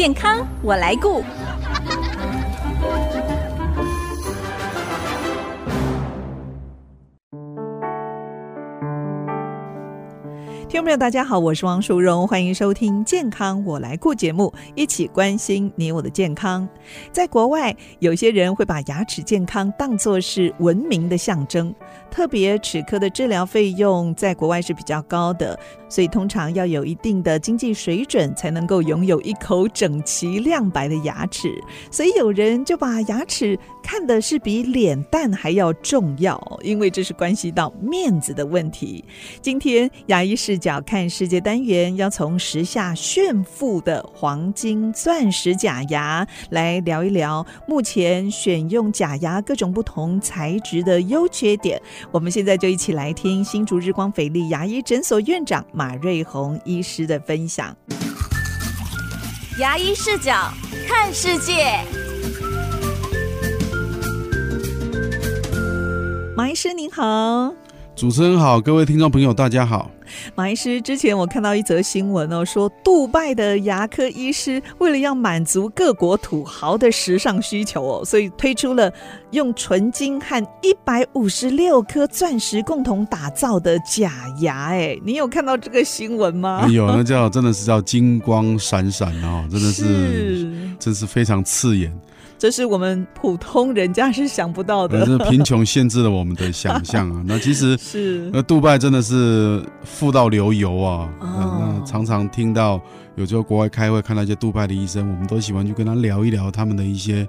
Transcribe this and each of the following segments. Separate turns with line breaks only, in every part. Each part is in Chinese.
健康我来顾。听众朋友，大家好，我是王淑荣，欢迎收听《健康我来顾》节目，一起关心你我的健康。在国外，有些人会把牙齿健康当作是文明的象征，特别齿科的治疗费用在国外是比较高的，所以通常要有一定的经济水准才能够拥有一口整齐亮白的牙齿。所以有人就把牙齿看的是比脸蛋还要重要，因为这是关系到面子的问题。今天牙医视角看世界单元要从时下炫富的黄金、钻石假牙来聊一聊，目前选用假牙各种不同材质的优缺点。我们现在就一起来听新竹日光斐丽牙医诊所院长马瑞红医师的分享。牙医视角看世界，马医师您好。
主持人好，各位听众朋友，大家好。
马医师，之前我看到一则新闻哦，说杜拜的牙科医师为了要满足各国土豪的时尚需求哦，所以推出了用纯金和一百五十六颗钻石共同打造的假牙。哎，你有看到这个新闻吗？
有，那叫真的是叫金光闪闪哦，真的是，是真是非常刺眼。
这是我们普通人家是想不到的，
是贫穷限制了我们的想象啊。那其实
是，
那杜拜真的是富到流油啊。哦、那常常听到有时候国外开会看到一些杜拜的医生，我们都喜欢去跟他聊一聊他们的一些，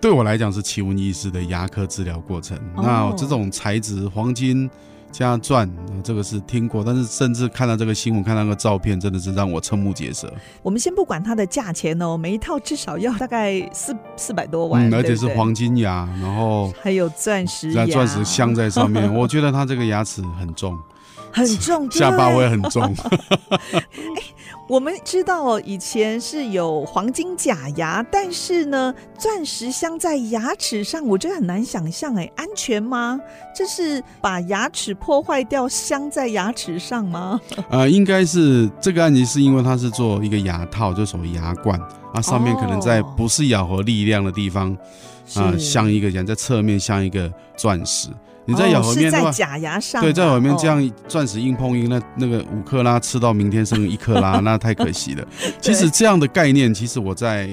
对我来讲是奇闻异事的牙科治疗过程。哦、那这种材质黄金。加钻，这个是听过，但是甚至看到这个新闻，看到那个照片，真的是让我瞠目结舌。
我们先不管它的价钱哦，每一套至少要大概四四百多万，
嗯，而且是黄金牙，然后
还有钻石牙，
钻石镶在上面。我觉得它这个牙齿很重，
很重，
下巴会很重。
我们知道以前是有黄金假牙，但是呢，钻石镶在牙齿上，我觉得很难想象，哎，安全吗？这是把牙齿破坏掉，镶在牙齿上吗？
呃，应该是这个案例是因为它是做一个牙套，就所谓牙冠，啊，上面可能在不是咬合力量的地方，啊、哦，镶、呃、一个，牙在侧面镶一个钻石。你在咬合面的话，
哦、在假牙上、啊，
对，在咬合面这样钻石硬碰硬，那那个五克拉吃到明天剩一克拉，那太可惜了。其实这样的概念，其实我在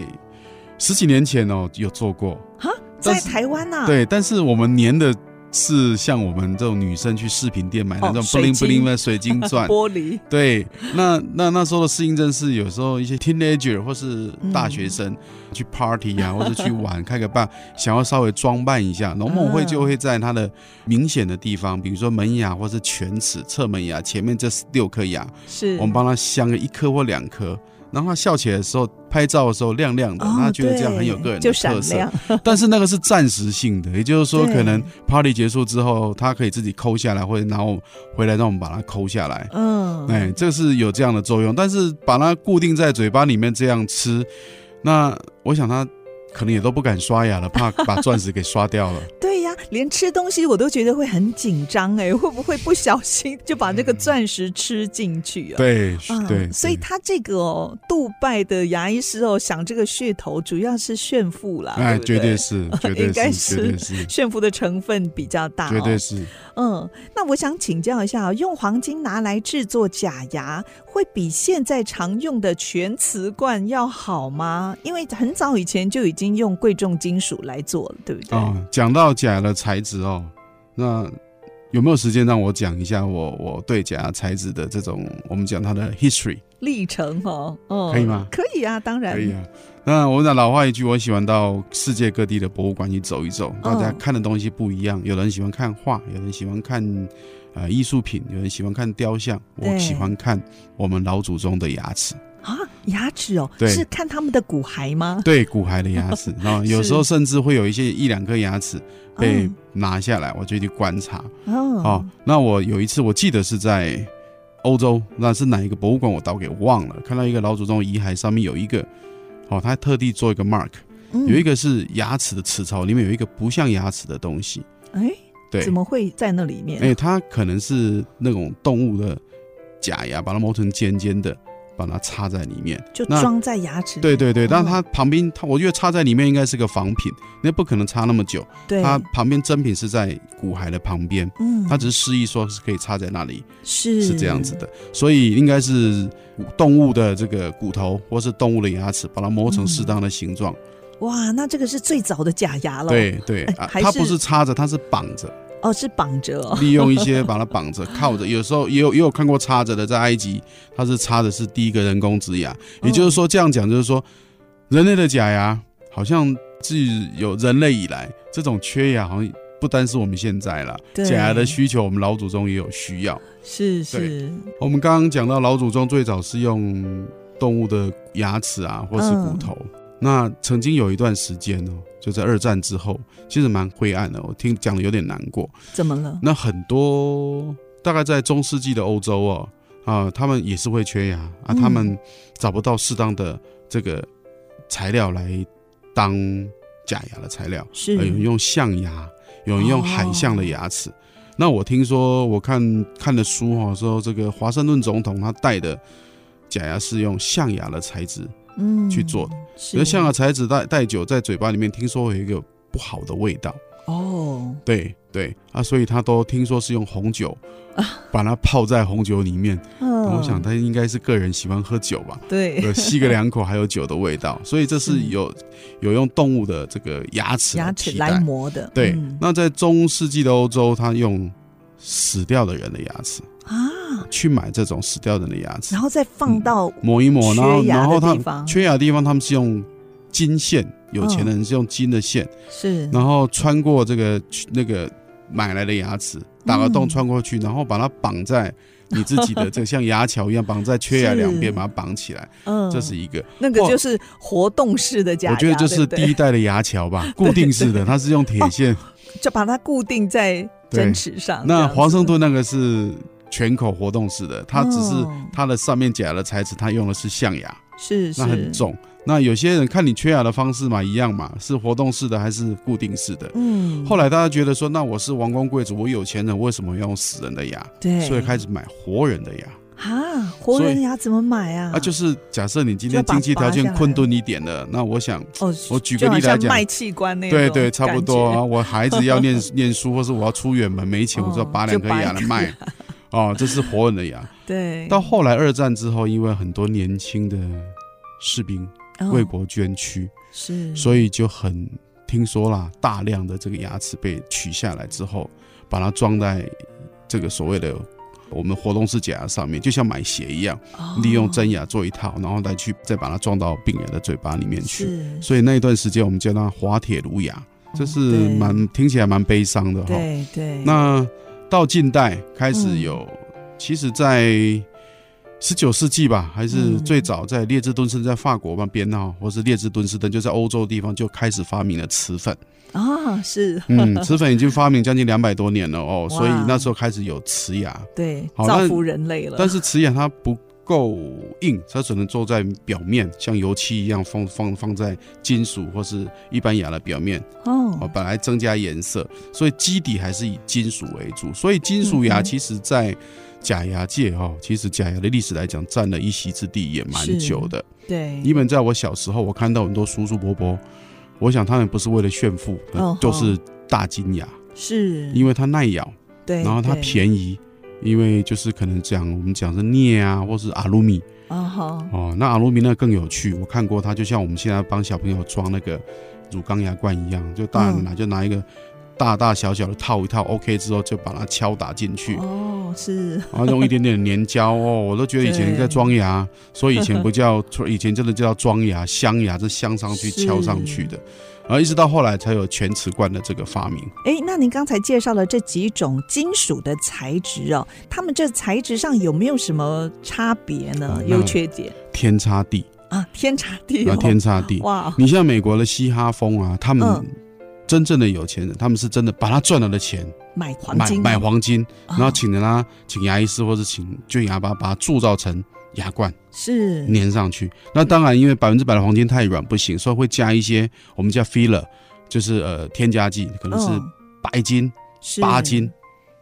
十几年前哦有做过。哈，
在台湾呐、啊？
对，但是我们粘的。是像我们这种女生去饰品店买的那种 bling bling 的水晶钻、
玻璃。
对，那那那时候的适应症是有时候一些 teenager 或是大学生去 party 啊，或者去玩开个吧，想要稍微装扮一下，然后我们会就会在它的明显的地方，比如说门牙或是犬齿、侧门牙前面这六颗牙，是我们帮他镶个一颗或两颗。然后他笑起来的时候，拍照的时候亮亮的，哦、他觉得这样很有个人的特色。但是那个是暂时性的，也就是说，可能 party 结束之后，他可以自己抠下来，或者然后回来让我们把它抠下来。嗯，哎，这是有这样的作用。但是把它固定在嘴巴里面这样吃，那我想他。可能也都不敢刷牙了，怕把钻石给刷掉了。
连吃东西我都觉得会很紧张哎，会不会不小心就把那个钻石吃进去啊？
对对，
所以他这个哦，杜拜的牙医师哦，想这个噱头主要是炫富啦。
哎，绝对 是，绝对是，应该是
炫富的成分比较大。
绝对是。
嗯，那我想请教一下，用黄金拿来制作假牙，会比现在常用的全瓷罐要好吗？因为很早以前就已经用贵重金属来做了，对不对？
哦，讲到假的材质哦，那有没有时间让我讲一下我我对假牙材质的这种我们讲它的 history
历程哦？哦，
可以吗？
可以啊，当然
可以啊。那我讲老话一句，我喜欢到世界各地的博物馆去走一走，大家看的东西不一样，有人喜欢看画，有人喜欢看。啊，艺术品，有人喜欢看雕像，我喜欢看我们老祖宗的牙齿。
啊，牙齿哦，
对，
是看他们的骨骸吗？
对，骨骸的牙齿，然后有时候甚至会有一些一两颗牙齿被拿下来，我就去观察。哦，那我有一次我记得是在欧洲，那是哪一个博物馆我倒给忘了，看到一个老祖宗遗骸上面有一个，哦，他特地做一个 mark，有一个是牙齿的齿槽里面有一个不像牙齿的东西，哎。对，
怎么会在那里面？
哎、欸，它可能是那种动物的假牙，把它磨成尖尖的，把它插在里面，
就装在牙齿。
对对对，但它旁边，它我觉得插在里面应该是个仿品，那不可能插那么久。
对，
它旁边真品是在骨骸的旁边，
嗯，
它只是示意说是可以插在那里，
是
是这样子的，所以应该是动物的这个骨头或是动物的牙齿，把它磨成适当的形状。
哇，那这个是最早的假牙了。
对对，它不是插着，它是绑着。
哦，是绑着，哦，
利用一些把它绑着、靠着，有时候也有也有看过插着的，在埃及，它是插的是第一个人工植牙，也就是说这样讲就是说，人类的假牙好像自有人类以来，这种缺牙好像不单是我们现在了，假牙的需求我们老祖宗也有需要，
是是。
我们刚刚讲到老祖宗最早是用动物的牙齿啊，或是骨头。嗯那曾经有一段时间哦，就在二战之后，其实蛮灰暗的。我听讲的有点难过。
怎么了？
那很多大概在中世纪的欧洲哦，啊，他们也是会缺牙啊，他们找不到适当的这个材料来当假牙的材料，
是
有人用象牙，有人用海象的牙齿。哦、那我听说，我看看的书哈，说这个华盛顿总统他戴的假牙是用象牙的材质。嗯，去做的，而象牙材质戴戴久，在嘴巴里面听说有一个不好的味道
哦。
对对啊，所以他都听说是用红酒 把它泡在红酒里面。嗯，我想他应该是个人喜欢喝酒吧。
对，
吸个两口还有酒的味道，所以这是有有用动物的这个牙齿
牙齿来磨的。
对，那在中世纪的欧洲，他用死掉的人的牙齿啊。去买这种死掉人的牙齿，
然后再放到
磨一磨，然后然后
他
缺牙的地方，他们是用金线，有钱人是用金的线，
是，
然后穿过这个那个买来的牙齿，打个洞穿过去，然后把它绑在你自己的这个像牙桥一样绑在缺牙两边，把它绑起来。嗯，这是一个，
那个就是活动式的假牙，
我觉得就是第一代的牙桥吧，固定式的，它是用铁线。
就把它固定在针齿上。
那华盛顿那个是。全口活动式的，它只是它的上面假牙的材质，它用的是象牙，
是，是，
那很重。那有些人看你缺牙的方式嘛，一样嘛，是活动式的还是固定式的？嗯。后来大家觉得说，那我是王公贵族，我有钱人，为什么要用死人的牙？
对。
所以开始买活人的牙。
啊，活人牙怎么买啊？
啊，就是假设你今天经济条件困顿一点的，那我想，哦，我举个例来讲，
卖器官那
对对，差不多啊。我孩子要念 念书，或是我要出远门没钱，我就要拔两颗牙来卖。哦，这是活人的牙。
对。
到后来二战之后，因为很多年轻的士兵为国捐躯，
是，
所以就很听说啦，大量的这个牙齿被取下来之后，把它装在这个所谓的我们活动式假牙上面，就像买鞋一样，利用真牙做一套，然后再去再把它装到病人的嘴巴里面去。所以那一段时间我们叫它滑铁卢牙，这是蛮听起来蛮悲伤的哈。
对对。
那。到近代开始有，其实，在十九世纪吧，还是最早在列支敦士登在法国那边哈，或是列支敦士登就在欧洲地方就开始发明了瓷粉。
啊，是，
嗯，瓷粉已经发明将近两百多年了哦，所以那时候开始有瓷牙，
对，造福人类了。
但是瓷牙它不够硬，它只能做在表面，像油漆一样放放放在金属或是一般牙的表面哦，本来增加颜色，所以基底还是以金属为主。所以金属牙其实在假牙界哈，其实假牙的历史来讲占了一席之地也蛮久的。
对，
因为在我小时候，我看到很多叔叔伯伯，我想他们不是为了炫富，就是大金牙，
是
因为它耐咬，
对，
然后它便宜。因为就是可能讲我们讲是镍啊，或是阿鲁米。
啊哈
哦，那阿鲁米那更有趣，我看过它，就像我们现在帮小朋友装那个乳钢牙冠一样，就大人拿就拿一个大大小小的套一套，OK 之后就把它敲打进去。
哦，是，
然后用一点点粘胶哦，我都觉得以前在装牙，所以以前不叫，以前真的叫装牙镶牙，是镶上去敲上去的。然后一直到后来才有全瓷冠的这个发明。
哎，那您刚才介绍了这几种金属的材质哦，它们这材质上有没有什么差别呢？优缺点？
天差地
啊，天差地
啊，天差地！哇，你像美国的嘻哈风啊，他们真正的有钱人，他们是真的把他赚来的钱
买黄金，
买黄金，然后请人他请牙医师或者请就牙把把它铸造成。牙冠
是
粘上去，那当然因为百分之百的黄金太软不行，所以会加一些我们叫 filler，就是呃添加剂，可能是白金、八金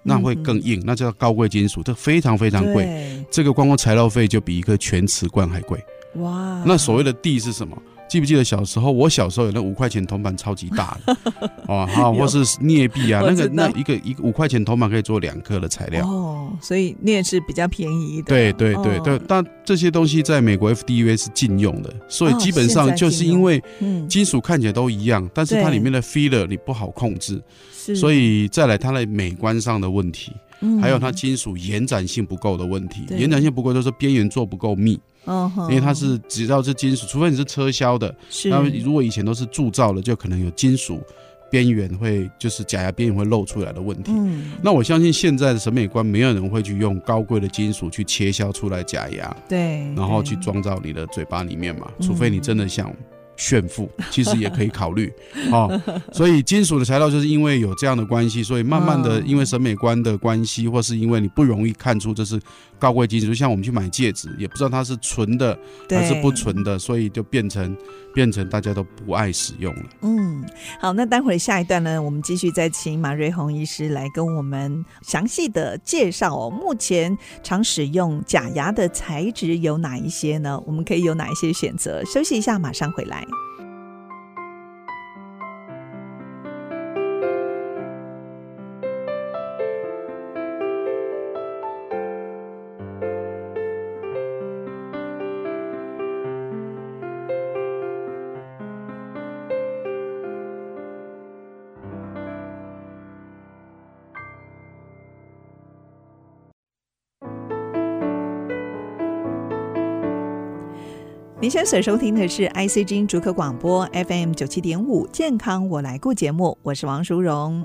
那会更硬，那叫高贵金属，这非常非常贵。这个光光材料费就比一个全瓷罐还贵。哇！那所谓的地是什么？记不记得小时候？我小时候有那五块钱铜板，超级大的，哦，哈，或是镍币啊，那个那一个一个五块钱铜板可以做两颗的材料。
哦，所以镍是比较便宜的。
对对对对，但这些东西在美国 FDUA 是禁用的，所以基本上就是因为金属看起来都一样，但是它里面的 filler 你不好控制，所以再来它的美观上的问题，还有它金属延展性不够的问题，延展性不够就是边缘做不够密。嗯，因为它是只要是金属，除非你是车削的，是。那如果以前都是铸造的，就可能有金属边缘会，就是假牙边缘会露出来的问题。嗯，那我相信现在的审美观，没有人会去用高贵的金属去切削出来假牙，对，然后去装到你的嘴巴里面嘛，除非你真的想。炫富其实也可以考虑，哦，所以金属的材料就是因为有这样的关系，所以慢慢的因为审美观的关系，或是因为你不容易看出这是高贵金属，就像我们去买戒指，也不知道它是纯的还是不纯的，所以就变成变成大家都不爱使用了。
嗯，好，那待会下一段呢，我们继续再请马瑞红医师来跟我们详细的介绍哦，目前常使用假牙的材质有哪一些呢？我们可以有哪一些选择？休息一下，马上回来。您现在所收听的是 ICG 逐客广播 FM 九七点五健康我来顾节目，我是王淑荣。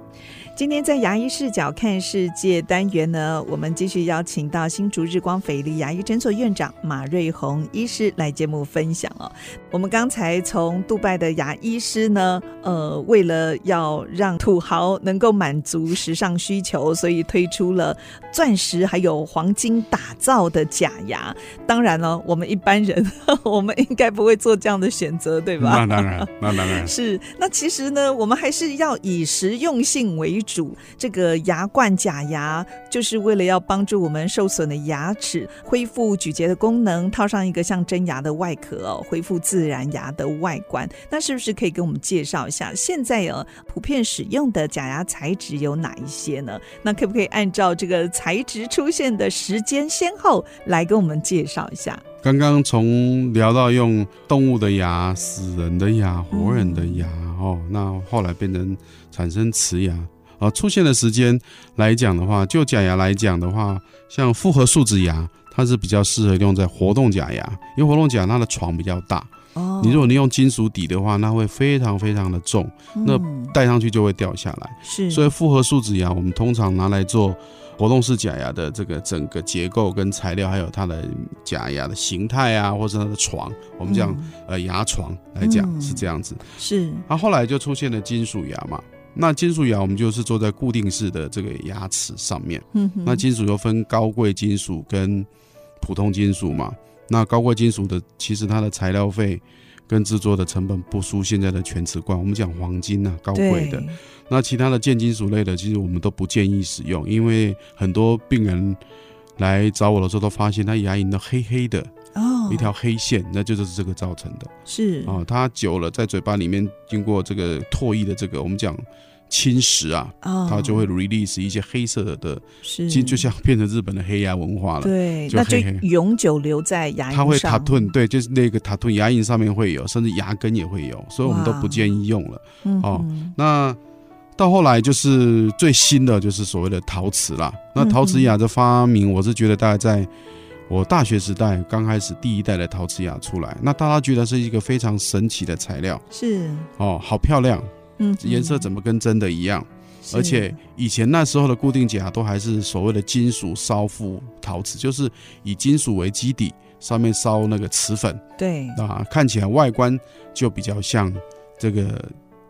今天在牙医视角看世界单元呢，我们继续邀请到新竹日光斐丽牙医诊所院长马瑞红医师来节目分享哦。我们刚才从杜拜的牙医师呢，呃，为了要让土豪能够满足时尚需求，所以推出了钻石还有黄金打造的假牙。当然了，我们一般人 我们。应该不会做这样的选择，对吧？
那当然，那当然
是。那其实呢，我们还是要以实用性为主。这个牙冠假牙就是为了要帮助我们受损的牙齿恢复咀嚼的功能，套上一个像真牙的外壳哦，恢复自然牙的外观。那是不是可以给我们介绍一下，现在呃普遍使用的假牙材质有哪一些呢？那可不可以按照这个材质出现的时间先后来跟我们介绍一下？
刚刚从聊到用动物的牙、死人的牙、活人的牙，哦，那后来变成产生瓷牙，啊，出现的时间来讲的话，就假牙来讲的话，像复合树脂牙，它是比较适合用在活动假牙，因为活动假牙它的床比较大，哦，你如果你用金属底的话，那会非常非常的重，那戴上去就会掉下来，是，所以复合树脂牙我们通常拿来做。活动式假牙的这个整个结构跟材料，还有它的假牙的形态啊，或者它的床，我们讲、嗯、呃牙床来讲、嗯、是这样子。是。那后来就出现了金属牙嘛，那金属牙我们就是坐在固定式的这个牙齿上面。嗯哼。那金属又分高贵金属跟普通金属嘛。那高贵金属的其实它的材料费跟制作的成本不输现在的全瓷冠。我们讲黄金啊，高贵的。那其他的贱金属类的，其实我们都不建议使用，因为很多病人来找我的时候，都发现他牙龈都黑黑的哦，一条黑线，那就是这个造成的。是哦，它久了在嘴巴里面经过这个唾液的这个我们讲侵蚀啊，它就会 release 一些黑色的的，是就像变成日本的黑牙文化了。对，就黑黑那就永久留在牙龈上。它会塔顿，对，就是那个塔顿牙龈上面会有，甚至牙根也会有，所以我们都不建议用了。哦，那。到后来就是最新的就是所谓的陶瓷啦。那陶瓷牙的发明，我是觉得大概在我大学时代刚开始第一代的陶瓷牙出来，那大家觉得是一个非常神奇的材料，是哦，好漂亮，嗯，颜色怎么跟真的一样？而且以前那时候的固定假牙都还是所谓的金属烧附陶瓷，就是以金属为基底，上面烧那个瓷粉，对啊，看起来外观就比较像这个。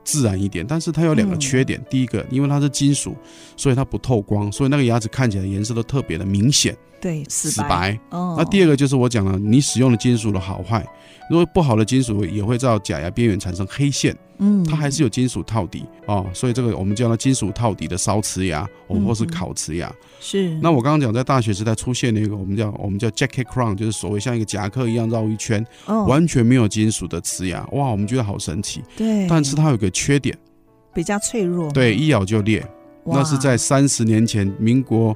自然一点，但是它有两个缺点。嗯、第一个，因为它是金属，所以它不透光，所以那个牙齿看起来颜色都特别的明显，对，死白。哦。那第二个就是我讲了，你使用的金属的好坏，如果不好的金属也会在假牙边缘产生黑线，
嗯，
它还是有金属套底哦，所以这个我们叫它金属套底的烧瓷牙，哦，或是烤瓷牙。
是。
那我刚刚讲在大学时代出现了一个我们叫我们叫 jacket crown，就是所谓像一个夹克一样绕一圈，
哦，
完全没有金属的瓷牙，哇，我们觉得好神奇。
对。
但是它有个缺点，
比较脆弱。
对，一咬就裂。那是在三十年前，民国。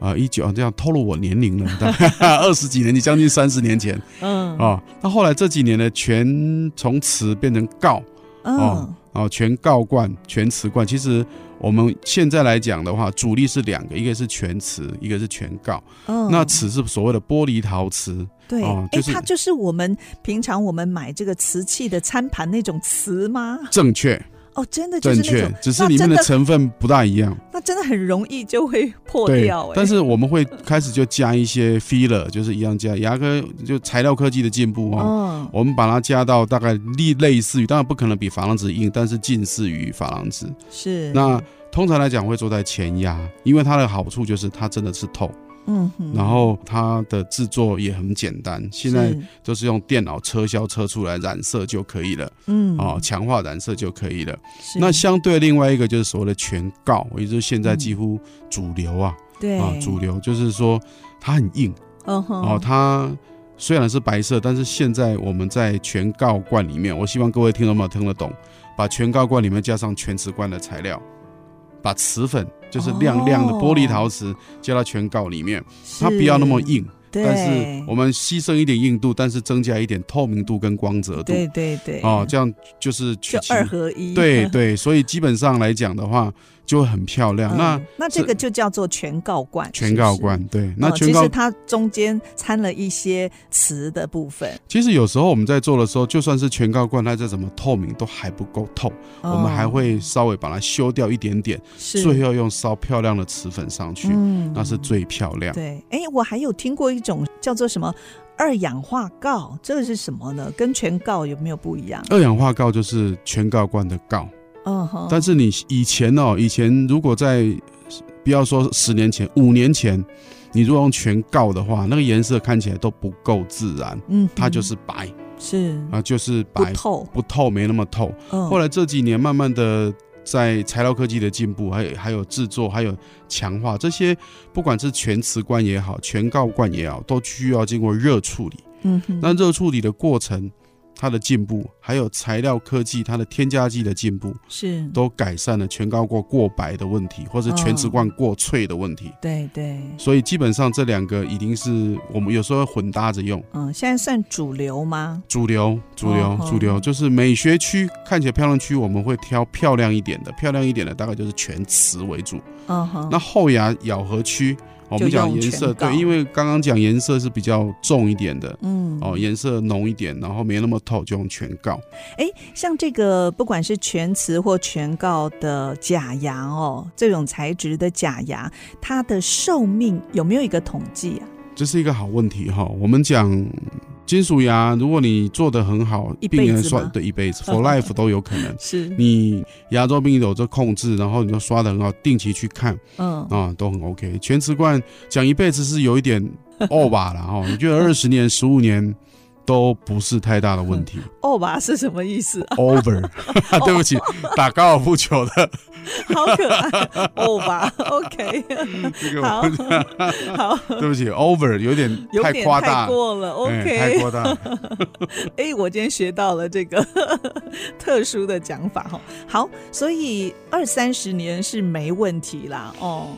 啊，一九啊，这样透露我年龄了，二十几年，你将近三十年前，嗯，啊，那后来这几年呢，全从瓷变成告，哦，哦，全告冠，全瓷冠。其实我们现在来讲的话，主力是两个，一个是全瓷，一个是全锆。嗯，那瓷是所谓的玻璃陶瓷，
对，哎，它就是我们平常我们买这个瓷器的餐盘那种瓷吗？
正确。
哦，真的就是
正确，只是里面的成分不大一样。
那真的很容易就会破掉。
但是我们会开始就加一些 filler，就是一样加牙科，就材料科技的进步哦。我们把它加到大概类类似于，当然不可能比珐琅质硬，但是近似于珐琅质。
是。
那通常来讲会做在前牙，因为它的好处就是它真的是透。
嗯，
然后它的制作也很简单，现在都是用电脑车削车出来染色就可以了。
嗯，
哦，强化染色就可以了。那相对另外一个就是所谓的全锆，也就是现在几乎主流啊，
对
啊，主流就是说它很硬。
嗯哼，
哦，它虽然是白色，但是现在我们在全锆罐里面，我希望各位听众朋友听得懂，把全锆罐里面加上全瓷罐的材料。把瓷粉就是亮亮的玻璃陶瓷加到全稿里面，它不要那么硬，但是我们牺牲一点硬度，但是增加一点透明度跟光泽度。
对对对，
哦，这样就是
就二合一。
对对，所以基本上来讲的话。就会很漂亮。那
那这个就叫做全告冠。
全鋯罐，对。那
其实它中间掺了一些瓷的部分。
其实有时候我们在做的时候，就算是全告冠，它再怎么透明都还不够透，我们还会稍微把它修掉一点点，最后用烧漂亮的瓷粉上去，嗯那是最漂亮。
对，哎，我还有听过一种叫做什么二氧化锆，这个是什么呢？跟全锆有没有不一样？
二氧化锆就是全锆罐的鋯。但是你以前哦，以前如果在不要说十年前、五年前，你如果用全锆的话，那个颜色看起来都不够自然，嗯，它就是白，
是
啊，就是白，
不透，
不透，没那么透。后来这几年慢慢的在材料科技的进步，还有还有制作，还有强化这些，不管是全瓷罐也好，全锆罐也好，都需要经过热处理。
嗯，
那热处理的过程。它的进步，还有材料科技，它的添加剂的进步，
是
都改善了全高过过白的问题，或者全瓷罐过脆的问题。
哦、对对，
所以基本上这两个已经是我们有时候混搭着用。
嗯，现在算主流吗？
主流，主流，哦、主流就是美学区看起来漂亮区，我们会挑漂亮一点的，漂亮一点的大概就是全瓷为主。
嗯哼，
那后牙咬合区。我们讲颜色，对，因为刚刚讲颜色是比较重一点的，嗯，哦，颜色浓一点，然后没那么透，就用全告。
哎，像这个不管是全瓷或全告的假牙哦，这种材质的假牙，它的寿命有没有一个统计啊？
这是一个好问题哈。我们讲金属牙，如果你做的很好，
一辈子
刷对一辈子，for life 都有可能。
是
你牙周病有这控制，然后你就刷的很好，定期去看，嗯啊，都很 OK。全瓷冠讲一辈子是有一点 over 了哈。你觉得二十年、十五年？都不是太大的问题。
欧巴是什么意思
？Over，对不起，打高尔夫球的，
好可爱。欧巴，OK，
这个好，好，对不起，Over 有点太夸大
过了，OK，
太夸大。
哎，我今天学到了这个特殊的讲法哈。好，所以二三十年是没问题啦，哦。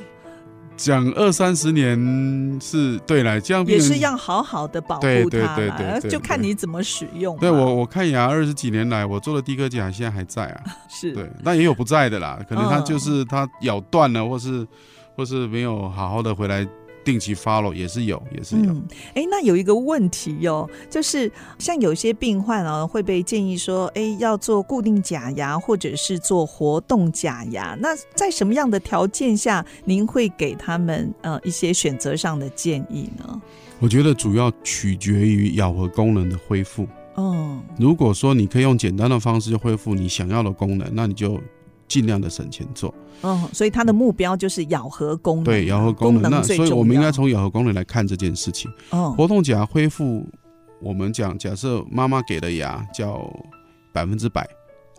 讲二三十年是对来，这样
也是要好好的保护它，对对对对，就看你怎么使用。
对我我看牙二十几年来，我做的第一颗假牙现在还在啊，
是
对，但也有不在的啦，可能它就是它咬断了，或是或是没有好好的回来。定期 follow 也是有，也是有。
哎、嗯，那有一个问题哟、哦，就是像有些病患啊，会被建议说，哎，要做固定假牙，或者是做活动假牙。那在什么样的条件下，您会给他们呃一些选择上的建议呢？
我觉得主要取决于咬合功能的恢复。
嗯，
如果说你可以用简单的方式就恢复你想要的功能，那你就。尽量的省钱做，
嗯，所以它的目标就是咬合功能，
对，咬合功能，功能那所以我们应该从咬合功能来看这件事情。
嗯，
活动假恢复，我们讲，假设妈妈给的牙叫百分之百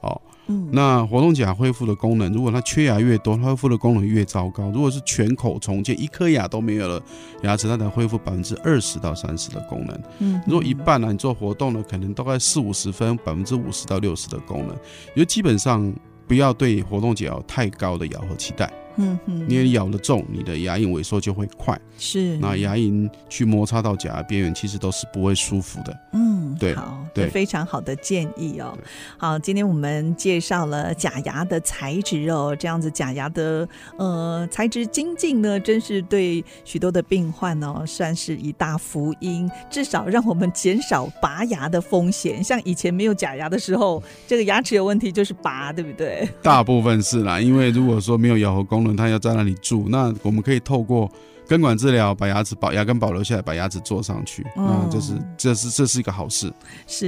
哦。嗯，那活动假恢复的功能，如果它缺牙越多，它恢复的功能越糟糕。如果是全口重建，一颗牙都没有了，牙齿它才恢复百分之二十到三十的功能。嗯，如果一半呢、啊，你做活动呢，可能大概四五十分，百分之五十到六十的功能。因为基本上不要对活动假有太高的咬合期待。嗯哼，因为咬得重，你的牙龈萎缩就会快。
是，
那牙龈去摩擦到假牙边缘，其实都是不会舒服的。嗯，对，
好，对，非常好的建议哦。好，今天我们介绍了假牙的材质哦，这样子假牙的呃材质精进呢，真是对许多的病患哦，算是一大福音，至少让我们减少拔牙的风险。像以前没有假牙的时候，这个牙齿有问题就是拔，对不对？
大部分是啦，因为如果说没有咬合功能，它要在那里住，那我们可以透过。根管治疗，把牙齿保牙根保留下来，把牙齿做上去，那这是这是这是一个好事。
是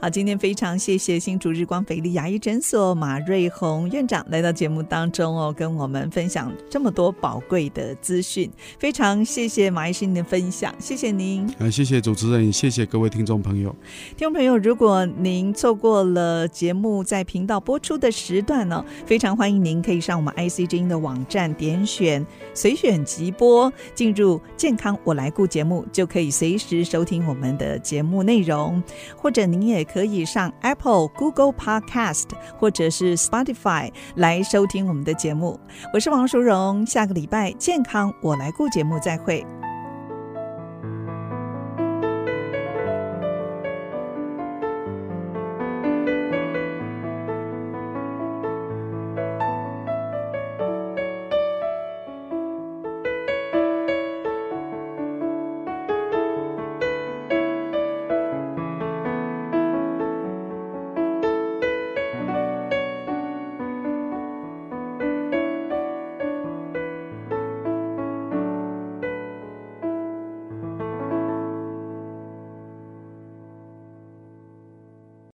好，今天非常谢谢新竹日光斐丽牙医诊所马瑞红院长来到节目当中哦，跟我们分享这么多宝贵的资讯，非常谢谢马医师您的分享，谢谢您。
啊，谢谢主持人，谢谢各位听众朋友。
听众朋友，如果您错过了节目在频道播出的时段呢，非常欢迎您可以上我们 IC 之音的网站点选随选即播。进入健康我来顾节目，就可以随时收听我们的节目内容，或者您也可以上 Apple、Google Podcast 或者是 Spotify 来收听我们的节目。我是王淑荣，下个礼拜健康我来顾节目再会。